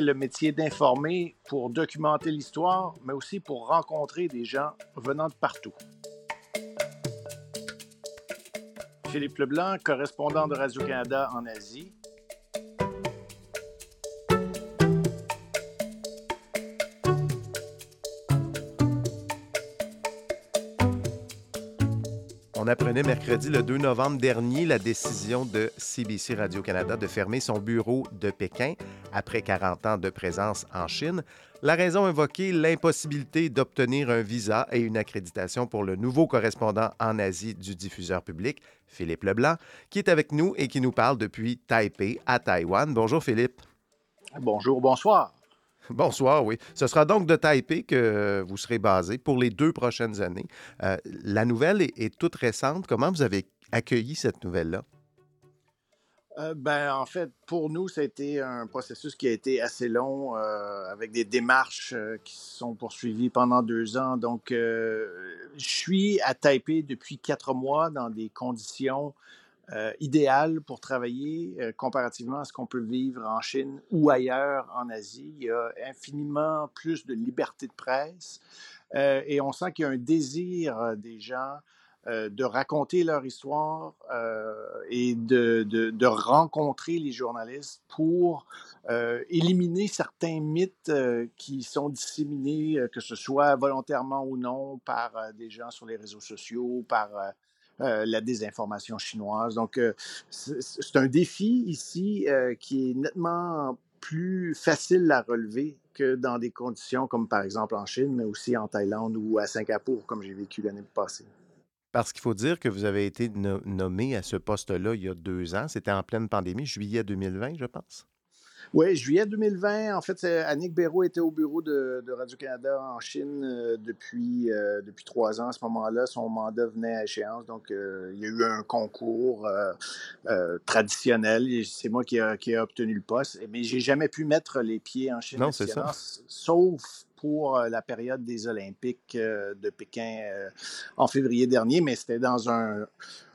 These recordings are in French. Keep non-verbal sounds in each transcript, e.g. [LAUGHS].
le métier d'informer pour documenter l'histoire, mais aussi pour rencontrer des gens venant de partout. Philippe Leblanc, correspondant de Radio-Canada en Asie, On apprenait mercredi le 2 novembre dernier la décision de CBC Radio-Canada de fermer son bureau de Pékin après 40 ans de présence en Chine. La raison invoquée, l'impossibilité d'obtenir un visa et une accréditation pour le nouveau correspondant en Asie du diffuseur public, Philippe Leblanc, qui est avec nous et qui nous parle depuis Taipei à Taïwan. Bonjour Philippe. Bonjour, bonsoir. [LAUGHS] Bonsoir, oui. Ce sera donc de Taipei que vous serez basé pour les deux prochaines années. Euh, la nouvelle est, toute récente. Comment vous avez accueilli cette nouvelle-là? Euh, ben, en fait, pour nous, ça a été un processus qui a été assez long, euh, avec des démarches qui se sont poursuivies pendant deux ans. Donc, je suis à Taipei depuis quatre mois dans des conditions euh, idéal pour travailler euh, comparativement à ce qu'on peut vivre en Chine ou ailleurs en Asie. Il y a infiniment plus de liberté de presse euh, et on sent qu'il y a un désir des gens de raconter leur histoire et de, de, rencontrer les journalistes pour éliminer certains mythes qui sont disséminés, que ce soit volontairement ou non, par des gens sur les réseaux sociaux, par euh, la désinformation chinoise. Donc, euh, c'est un défi ici euh, qui est nettement plus facile à relever que dans des conditions comme par exemple en Chine, mais aussi en Thaïlande ou à Singapour, comme j'ai vécu l'année passée. Parce qu'il faut dire que vous avez été nommé à ce poste-là il y a deux ans. C'était en pleine pandémie, juillet 2020, je pense. Oui, juillet 2020, en fait, Annick Béraud était au bureau de, Radio-Canada en Chine euh, depuis, euh, depuis trois ans. À ce moment-là, son mandat venait à échéance. Donc, euh, il y a eu un concours traditionnel. C'est moi qui ai obtenu le poste. Mais j'ai jamais pu mettre les pieds en Chine. Non, c'est ça. Sauf pour la période des Olympiques de Pékin en février dernier. Mais c'était dans un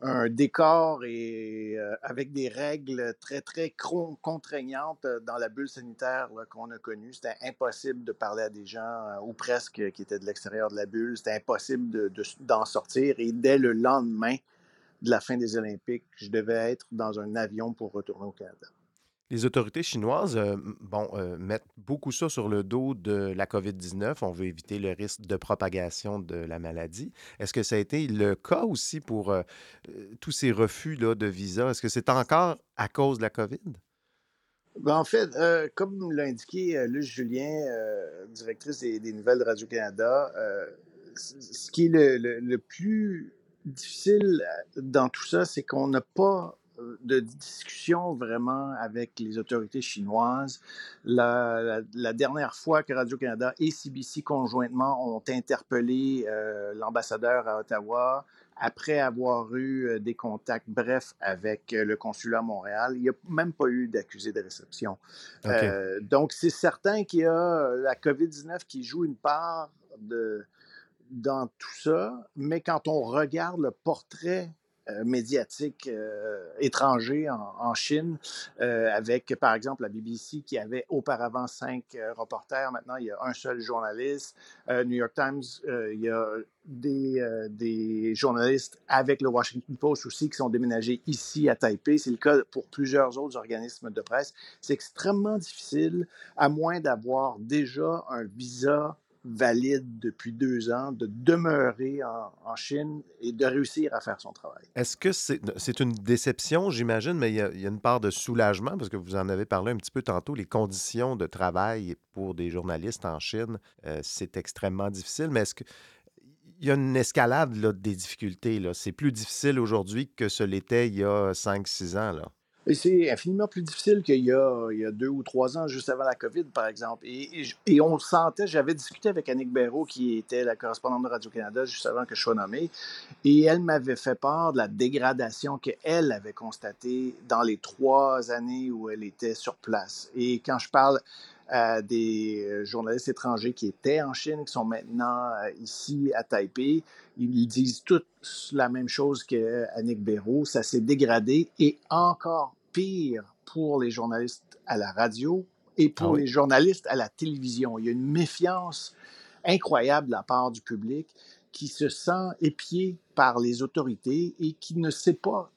un décor et euh, avec des règles très, très contraignantes euh, dans la bulle sanitaire qu'on a connue. C'était impossible de parler à des gens, euh, ou presque, qui étaient de l'extérieur de la bulle. C'était impossible d'en sortir. Et dès le lendemain de la fin des Olympiques, je devais être dans un avion pour retourner au Canada. Les autorités chinoises euh, bon, euh, mettent beaucoup ça sur le dos de la COVID-19. On veut éviter le risque de propagation de la maladie. Est-ce que ça a été le cas aussi pour euh, tous ces refus là, de visa? Est-ce que c'est encore à cause de la COVID? Ben, en fait, comme l'a indiqué Luce Julien, directrice des, nouvelles de Radio-Canada, ce qui est le, le plus difficile dans tout ça, c'est qu'on n'a pas de discussion vraiment avec les autorités chinoises. La, dernière fois que Radio-Canada et CBC conjointement ont interpellé euh, l'ambassadeur à Ottawa, après avoir eu euh, des contacts brefs avec euh, le consulat à Montréal, il n'y a même pas eu d'accusé de réception. donc, c'est certain qu'il y a la COVID-19 qui joue une part de, dans tout ça, mais quand on regarde le portrait euh, médiatique euh, étranger en, Chine, euh, avec par exemple la BBC qui avait auparavant cinq reporters, maintenant il y a un seul journaliste. New York Times, il y a des, des, journalistes avec le Washington Post aussi qui sont déménagés ici à Taipei. C'est le cas pour plusieurs autres organismes de presse. C'est extrêmement difficile, à moins d'avoir déjà un visa valide depuis deux ans de demeurer en, Chine et de réussir à faire son travail. Est-ce que c'est une déception, j'imagine, mais il y, a, une part de soulagement parce que vous en avez parlé un petit peu tantôt, les conditions de travail pour des journalistes en Chine, euh, c'est extrêmement difficile, mais est-ce que il y a une escalade des difficultés. C'est plus difficile aujourd'hui que ce l'était il y a 5-6 ans. Là. Et c'est infiniment plus difficile qu'il y, a, deux ou trois ans, juste avant la COVID, par exemple. Et, on sentait, j'avais discuté avec Annick Béraud, qui était la correspondante de Radio-Canada juste avant que je sois nommé, et elle m'avait fait part de la dégradation qu'elle avait constatée dans les trois années où elle était sur place. Et quand je parle à des euh, journalistes étrangers qui étaient en Chine, qui sont maintenant euh, ici à Taipei. Ils disent tous la même chose qu'Annick Béraud. Ça s'est dégradé et encore pire pour les journalistes à la radio et pour ah les journalistes à la télévision. Il y a une méfiance incroyable de la part du public qui se sent épié par les autorités et qui ne sait pas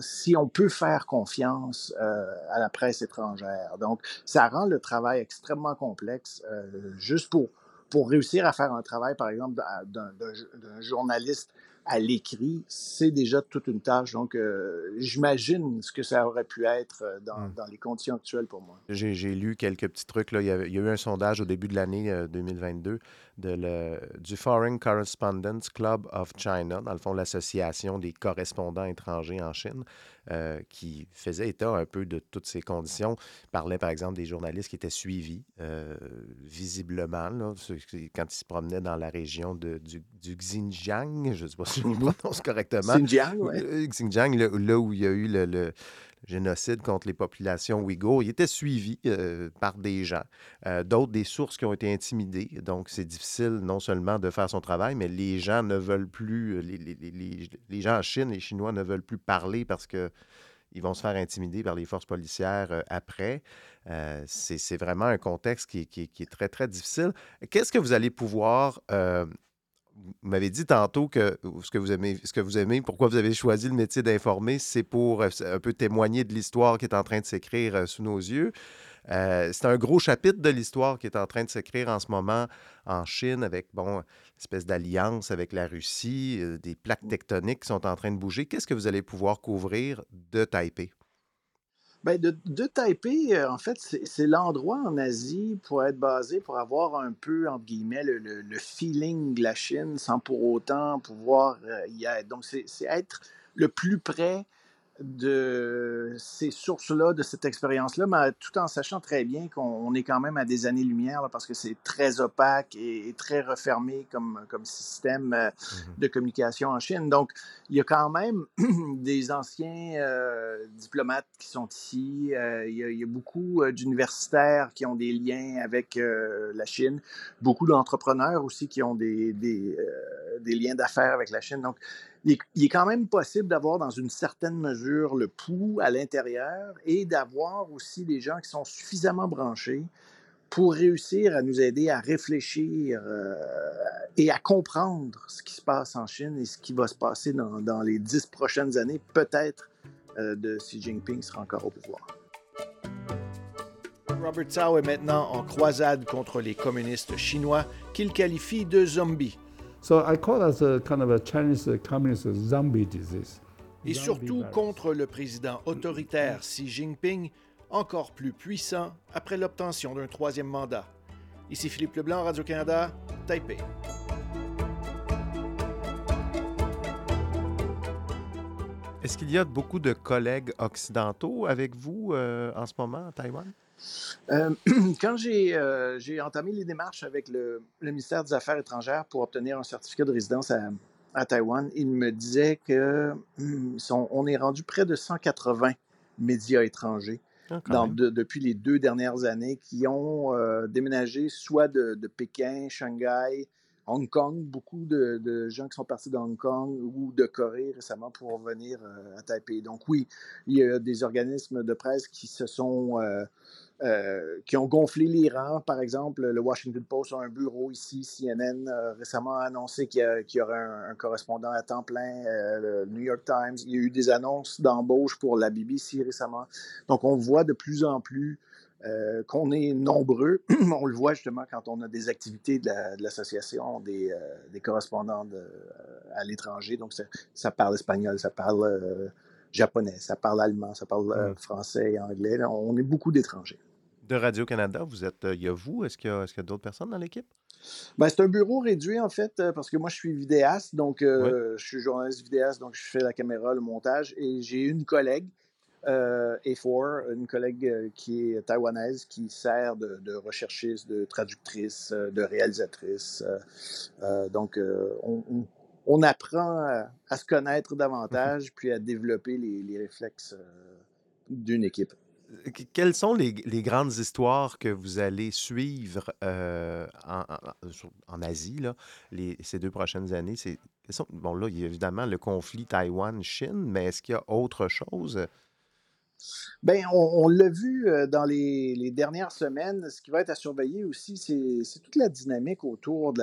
si on peut faire confiance euh, à la presse étrangère. Donc, ça rend le travail extrêmement complexe euh, juste pour, pour réussir à faire un travail, par exemple, d'un journaliste à l'écrit, c'est déjà toute une tâche. Donc, euh, j'imagine ce que ça aurait pu être euh, dans, dans les conditions actuelles pour moi. J'ai lu quelques petits trucs. Là. Il, y a, il, y a, eu un sondage au début de l'année 2022 euh, de le, du Foreign Correspondents Club of China, dans le fond, l'association des correspondants étrangers en Chine. Euh, qui faisait état un peu de toutes ces conditions. Il parlait, par exemple, des journalistes qui étaient suivis euh, visiblement quand ils se promenaient dans la région de, du, Xinjiang. Je ne sais pas si je le mhm. prononce correctement. Xinjiang, oui. Euh, Xinjiang, là, où il y a eu le génocide contre les populations ouïghours, il était suivi euh, par des gens, euh, d'autres des sources qui ont été intimidées. Donc, c'est difficile non seulement de faire son travail, mais les gens ne veulent plus, euh, les, gens en Chine, les Chinois ne veulent plus parler parce que ils vont se faire intimider par les forces policières après. c'est vraiment un contexte qui, qui, est très, très difficile. Qu'est-ce que vous allez pouvoir vous m'avez dit tantôt que ce que vous aimez, ce que vous aimez, pourquoi vous avez choisi le métier d'informer, c'est pour euh, un peu témoigner de l'histoire qui est en train de s'écrire euh, sous nos yeux. Euh, c'est un gros chapitre de l'histoire qui est en train de s'écrire en ce moment en Chine avec, bon, une espèce d'alliance avec la Russie, des plaques tectoniques qui sont en train de bouger. Qu'est-ce que vous allez pouvoir couvrir de Taipei? Ben de, de, Taipei, euh, en fait, c'est l'endroit en Asie pour être basé, pour avoir un peu, entre guillemets, le, feeling de la Chine sans pour autant pouvoir euh, y être. Donc, c'est être le plus près de ces sources-là, de cette expérience-là, mais tout en sachant très bien qu'on est quand même à des années-lumière, parce que c'est très opaque et, très refermé comme, comme système euh, mm-hmm. de communication en Chine. Donc, il y a quand même [CLEARS THROAT] des anciens euh, diplomates qui sont ici. Euh, il, y a, beaucoup d'universitaires qui ont des liens avec la Chine, beaucoup d'entrepreneurs aussi qui ont des, des, des liens d'affaires avec la Chine. Donc, il est, quand même possible d'avoir dans une certaine mesure le pouls à l'intérieur et d'avoir aussi des gens qui sont suffisamment branchés pour réussir à nous aider à réfléchir euh, et à comprendre ce qui se passe en Chine et ce qui va se passer dans, les dix prochaines années, peut-être euh, de Xi Jinping sera encore au pouvoir. Robert Tsao est maintenant en croisade contre les communistes chinois qu'il qualifie de zombies. Et surtout contre le président autoritaire Xi Jinping, encore plus puissant après l'obtention d'un troisième mandat. Ici Philippe Leblanc, Radio-Canada, Taipei. Est-ce qu'il y a beaucoup de collègues occidentaux avec vous euh, en ce moment à Taïwan? Euh, [CLEARS THROAT] quand euh, j'ai entamé les démarches avec le, ministère des Affaires étrangères pour obtenir un certificat de résidence à, à Taïwan, il me disait que hmm, on est rendu près de 180 médias étrangers ah, dans, depuis les deux dernières années qui ont euh, déménagé soit de, de, Pékin, Shanghai, Hong Kong, beaucoup de, de, gens qui sont partis de Hong Kong ou de Corée récemment pour venir à Taipei. Donc oui, il y a des organismes de presse qui se sont euh, qui ont gonflé les rangs. Par exemple, le Washington Post a un bureau ici, CNN a récemment annoncé qu'il y, aurait un, correspondant à temps plein, euh, le New York Times. Il y a eu des annonces d'embauche pour la BBC récemment. Donc, on voit de plus en plus euh, qu'on est nombreux. [CLEARS THROAT] on le voit justement quand on a des activités de l'association, des, des, correspondants à l'étranger. Donc, ça, parle espagnol, ça parle japonais, ça parle allemand, ça parle euh, français et anglais. on est beaucoup d'étrangers. De Radio-Canada, vous êtes, euh, il y a vous, est-ce qu'il y a, d'autres personnes dans l'équipe? Ben, c'est un bureau réduit, en fait, euh, parce que moi, je suis vidéaste, donc je suis journaliste vidéaste, donc je fais la caméra, le montage, et j'ai une collègue, euh, A4, une collègue qui est taïwanaise, qui sert de, de recherchiste, de traductrice, de réalisatrice. donc, on, on apprend à, se connaître davantage puis à développer les, réflexes euh, d'une équipe. Quelles sont les, grandes histoires que vous allez suivre euh, en, Asie là, ces deux prochaines années? bon, là, il y a évidemment le conflit Taïwan-Chine, mais est-ce qu'il y a autre chose? Bien, on, l'a vu euh, dans les, dernières semaines. Ce qui va être à surveiller aussi, c'est toute la dynamique autour de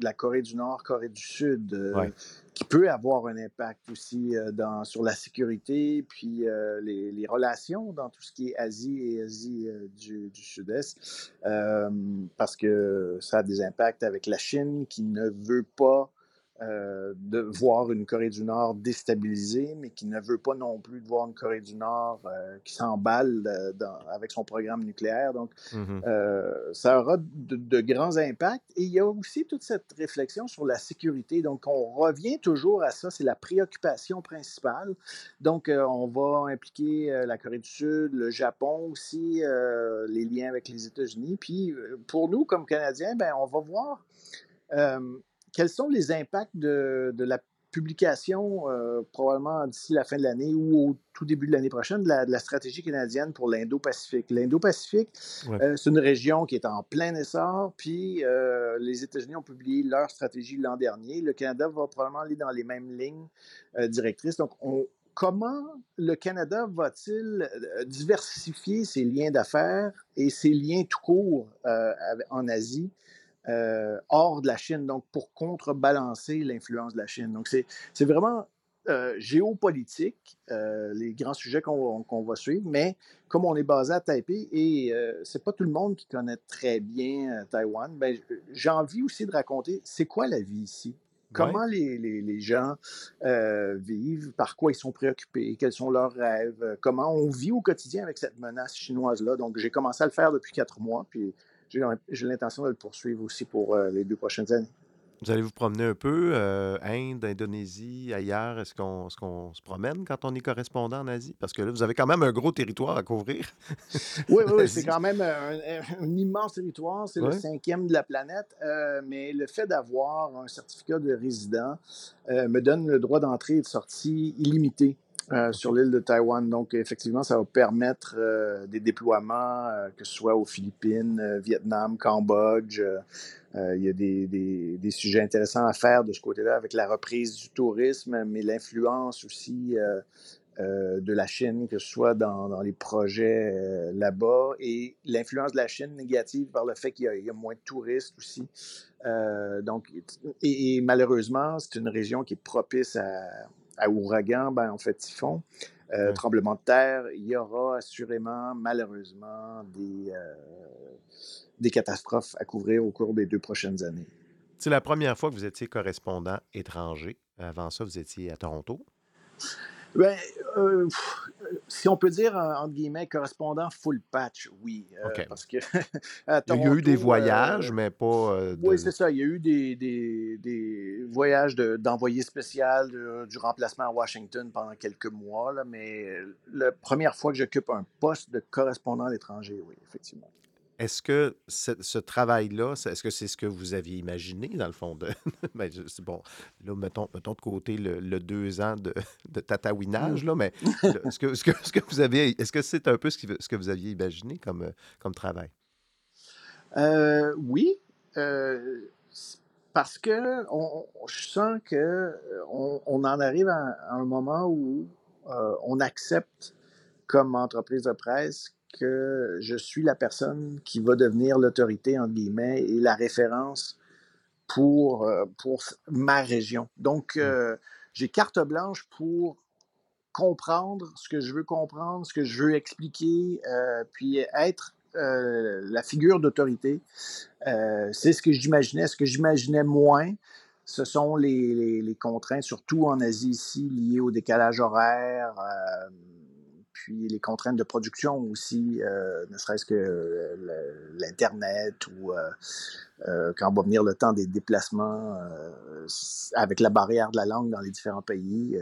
la, Corée du Nord, Corée du Sud, euh, qui peut avoir un impact aussi euh, dans, sur la sécurité, puis les, relations dans tout ce qui est Asie et Asie du, du Sud-Est, parce que ça a des impacts avec la Chine qui ne veut pas euh, de voir une Corée du Nord déstabilisée, mais qui ne veut pas non plus de voir une Corée du Nord euh, qui s'emballe euh, avec son programme nucléaire. Donc, mm-hmm. ça aura de, grands impacts. Et il y a aussi toute cette réflexion sur la sécurité. Donc, on revient toujours à ça. C'est la préoccupation principale. Donc, on va impliquer la Corée du Sud, le Japon aussi, les liens avec les États-Unis. Puis, pour nous, comme Canadiens, ben, on va voir quels sont les impacts de, la publication, euh, probablement d'ici la fin de l'année ou au tout début de l'année prochaine, de la, stratégie canadienne pour l'Indo-Pacifique? L'Indo-Pacifique, euh, c'est une région qui est en plein essor, puis euh, les États-Unis ont publié leur stratégie l'an dernier. Le Canada va probablement aller dans les mêmes lignes directrices. Donc, comment le Canada va-t-il diversifier ses liens d'affaires et ses liens tout court en Asie euh, hors de la Chine, donc pour contrebalancer l'influence de la Chine. Donc c'est vraiment euh, géopolitique, euh, les grands sujets qu'on va suivre, mais comme on est basé à Taipei et c'est pas tout le monde qui connaît très bien Taïwan, ben, j'ai envie aussi de raconter c'est quoi la vie ici? Comment les, les, les, gens vivent, par quoi ils sont préoccupés, quels sont leurs rêves, comment on vit au quotidien avec cette menace chinoise-là? Donc, j'ai commencé à le faire depuis quatre mois, puis j'ai l'intention de le poursuivre aussi pour euh, les deux prochaines années. Vous allez vous promener un peu, euh, Inde, Indonésie, ailleurs? Est-ce qu'on se promène quand on est correspondant en Asie? Parce que là, vous avez quand même un gros territoire à couvrir. oui, oui, [LAUGHS] c'est quand même un, immense territoire. C'est le cinquième de la planète. Euh, mais le fait d'avoir un certificat de résident me donne le droit d'entrée et de sortie illimité. Euh, sur l'île de Taïwan. Donc, effectivement, ça va permettre euh, des déploiements, euh, que ce soit aux Philippines, Vietnam, Cambodge. il y a des, sujets intéressants à faire de ce côté-là avec la reprise du tourisme, mais l'influence aussi de la Chine, que ce soit dans, les projets là-bas, et l'influence de la Chine négative par le fait qu'il y, a moins de touristes aussi. donc, et malheureusement, c'est une région qui est propice à à ouragan, ben, en fait, typhon, euh, tremblement de terre, il y aura assurément, malheureusement, des, euh, des catastrophes à couvrir au cours des deux prochaines années. C'est la première fois que vous étiez correspondant étranger. Avant ça, vous étiez à Toronto. Ben, euh, si on peut dire, entre guillemets, correspondant full patch, oui. Euh, parce que [LAUGHS] Il y a eu des voyages, euh, mais pas. Oui, c'est ça. Il y a eu des, des, des voyages d'envoyé spécial du remplacement à Washington pendant quelques mois, là, mais la première fois que j'occupe un poste de correspondant à l'étranger, oui, effectivement. Est-ce que ce, travail-là, est-ce que c'est ce que vous aviez imaginé, dans le fond? De, [LAUGHS] ben, bon, là, mettons, mettons de côté le, deux ans de, [LAUGHS] de tatouinage, là, mais [LAUGHS] est-ce que, ce que, ce que vous avez, est-ce que c'est un peu ce, ce, que vous aviez imaginé comme, comme travail? Euh, oui, euh, parce que on, je sens que on, on en arrive à, un moment où euh, on accepte comme entreprise de presse que je suis la personne qui va devenir l'autorité, en guillemets, et la référence pour, euh, pour ma région. Donc, mmh. euh, j'ai carte blanche pour comprendre ce que je veux comprendre, ce que je veux expliquer, euh, puis être la figure d'autorité. c'est ce que j'imaginais. Ce que j'imaginais moins, ce sont les, les, les, contraintes, surtout en Asie ici, liées au décalage horaire puis les contraintes de production aussi, euh, ne serait-ce que euh, l'Internet ou euh, quand va venir le temps des déplacements avec la barrière de la langue dans les différents pays,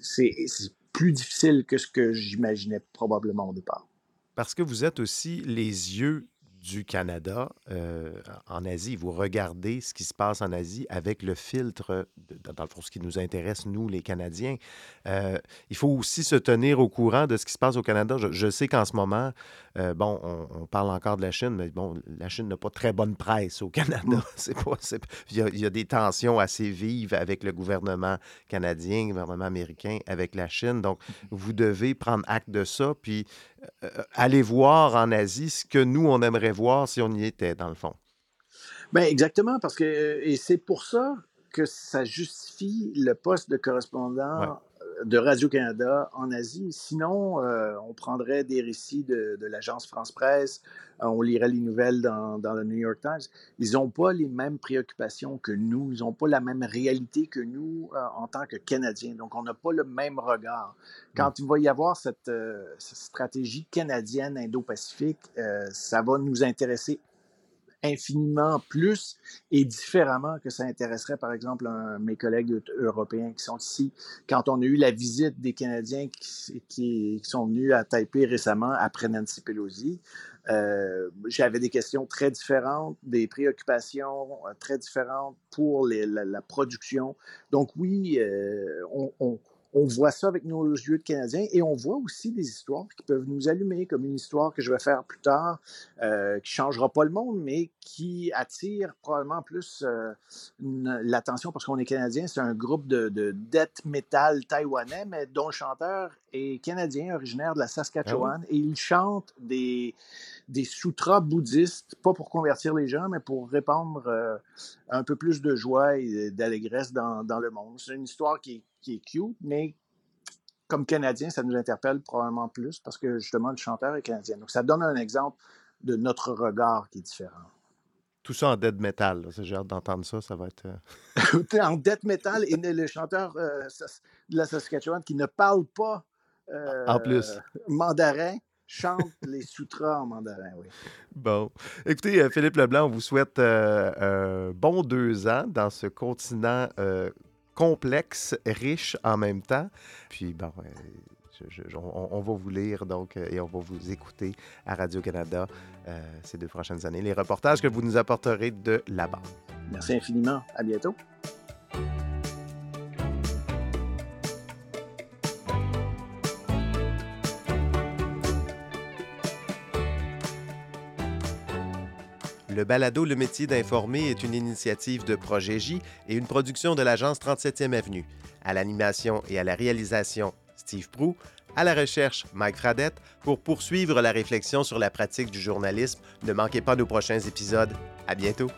c'est plus difficile que ce que j'imaginais probablement au départ. Parce que vous êtes aussi les yeux du Canada euh, en Asie. Vous regardez ce qui se passe en Asie avec le filtre, dans le fond, ce qui nous intéresse, nous, les Canadiens. Euh, il faut aussi se tenir au courant de ce qui se passe au Canada. Je, sais qu'en ce moment, euh, bon, on, parle encore de la Chine, mais bon, la Chine n'a pas très bonne presse au Canada. [LAUGHS] C'est pas, il, y a, il, y a, des tensions assez vives avec le gouvernement canadien, le gouvernement américain, avec la Chine. Donc, vous devez prendre acte de ça, puis aller voir en Asie ce que nous, on aimerait voir si on y était, dans le fond. Bien, exactement, parce que, et c'est pour ça que ça justifie le poste de correspondant de Radio-Canada en Asie. Sinon, euh, on prendrait des récits de, l'agence France-Presse, euh, on lirait les nouvelles dans, le New York Times. Ils n'ont pas les mêmes préoccupations que nous, ils n'ont pas la même réalité que nous euh, en tant que Canadiens. Donc, on n'a pas le même regard. Quand il va y avoir cette, cette stratégie canadienne indo-pacifique, ça va nous intéresser infiniment plus et différemment que ça intéresserait, par exemple, mes collègues européens qui sont ici. Quand on a eu la visite des Canadiens qui, sont venus à Taipei récemment après Nancy Pelosi, euh, j'avais des questions très différentes, des préoccupations euh, très différentes pour la, production. Donc oui, euh, on voit ça avec nos yeux de Canadiens et on voit aussi des histoires qui peuvent nous allumer, comme une histoire que je vais faire plus tard, euh, qui ne changera pas le monde, mais qui attire probablement plus euh, l'attention parce qu'on est Canadien. C'est un groupe de, de death metal taïwanais, mais dont le chanteur est canadien, originaire de la Saskatchewan, ah et il chante des, des sutras bouddhistes, pas pour convertir les gens, mais pour répandre euh, un peu plus de joie et d'allégresse dans, dans, le monde. C'est une histoire qui, qui est cute, mais comme Canadien, ça nous interpelle probablement plus parce que justement, le chanteur est canadien. Donc, ça donne un exemple de notre regard qui est différent. Tout ça en death metal. J'ai hâte d'entendre ça. Ça va être. Euh, [LAUGHS] en death metal et le chanteur euh, de la Saskatchewan qui ne parle pas en plus. mandarin chante [LAUGHS] les sutras en mandarin, oui. Bon. Écoutez, euh, Philippe Leblanc, on vous souhaite un bon deux ans dans ce continent complexe, riche en même temps. Puis, bon, on, va vous lire donc euh, et on va vous écouter à Radio-Canada euh, ces deux prochaines années. Les reportages que vous nous apporterez de là-bas. Merci infiniment. À bientôt. Le balado Le métier d'informer est une initiative de Projet J et une production de l'agence 37e Avenue. À l'animation et à la réalisation, Steve Prou. À la recherche, Mike Fradette. Pour poursuivre la réflexion sur la pratique du journalisme, ne manquez pas nos prochains épisodes. À bientôt.